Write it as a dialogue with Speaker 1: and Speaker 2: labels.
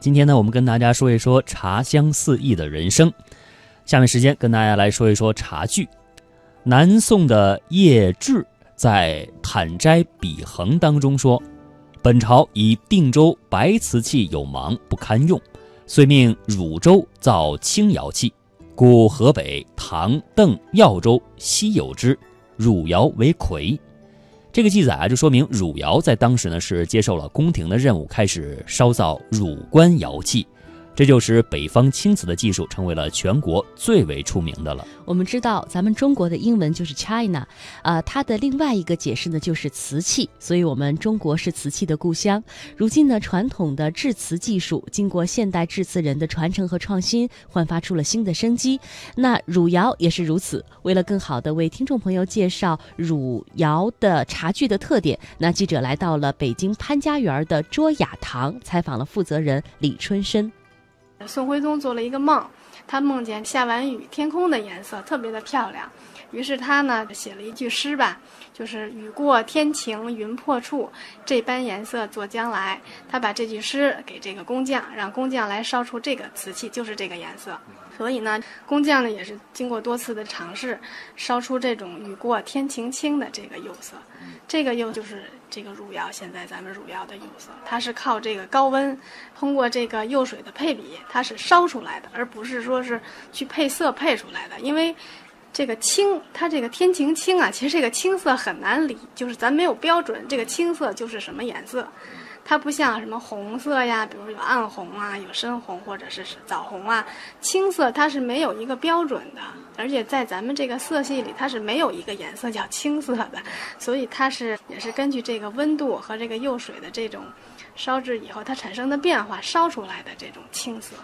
Speaker 1: 今天呢，我们跟大家说一说茶香四溢的人生。下面时间跟大家来说一说茶具。南宋的叶志在《坦斋笔衡》当中说：“本朝以定州白瓷器有芒，不堪用，遂命汝州造青窑器，故河北、唐、邓、耀州悉有之，汝窑为魁。”这个记载啊，就说明汝窑在当时呢是接受了宫廷的任务，开始烧造汝官窑器。这就使北方青瓷的技术成为了全国最为出名的了。
Speaker 2: 我们知道，咱们中国的英文就是 China，啊，它的另外一个解释呢就是瓷器，所以我们中国是瓷器的故乡。如今呢，传统的制瓷技术经过现代制瓷人的传承和创新，焕发出了新的生机。那汝窑也是如此。为了更好的为听众朋友介绍汝窑的茶具的特点，那记者来到了北京潘家园的卓雅堂，采访了负责人李春生。
Speaker 3: 宋徽宗做了一个梦，他梦见下完雨，天空的颜色特别的漂亮，于是他呢写了一句诗吧，就是“雨过天晴云破处，这般颜色作将来”。他把这句诗给这个工匠，让工匠来烧出这个瓷器，就是这个颜色。所以呢，工匠呢也是经过多次的尝试，烧出这种雨过天晴青的这个釉色。这个釉就是这个汝窑，现在咱们汝窑的釉色，它是靠这个高温，通过这个釉水的配比，它是烧出来的，而不是说是去配色配出来的。因为这个青，它这个天晴青啊，其实这个青色很难理，就是咱没有标准，这个青色就是什么颜色。它不像什么红色呀，比如有暗红啊，有深红或者是枣红啊，青色它是没有一个标准的，而且在咱们这个色系里，它是没有一个颜色叫青色的，所以它是也是根据这个温度和这个釉水的这种烧制以后它产生的变化烧出来的这种青色。